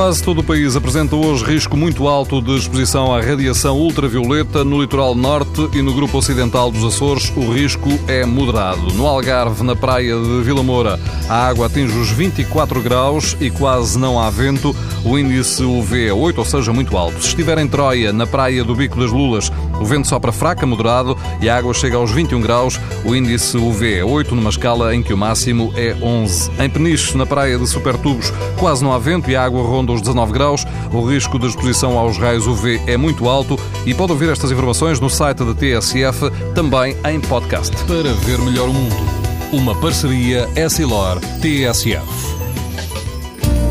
Quase todo o país apresenta hoje risco muito alto de exposição à radiação ultravioleta. No litoral norte e no grupo ocidental dos Açores, o risco é moderado. No Algarve, na praia de Vila Moura, a água atinge os 24 graus e quase não há vento. O índice UV é 8, ou seja, muito alto. Se estiver em Troia, na praia do Bico das Lulas, o vento sopra fraca, moderado e a água chega aos 21 graus. O índice UV é 8, numa escala em que o máximo é 11. Em Peniche, na praia de Supertubos, quase não há vento e a água ronda os 19 graus. O risco de exposição aos raios UV é muito alto e pode ouvir estas informações no site da TSF, também em podcast. Para ver melhor o mundo, uma parceria Essilor-TSF.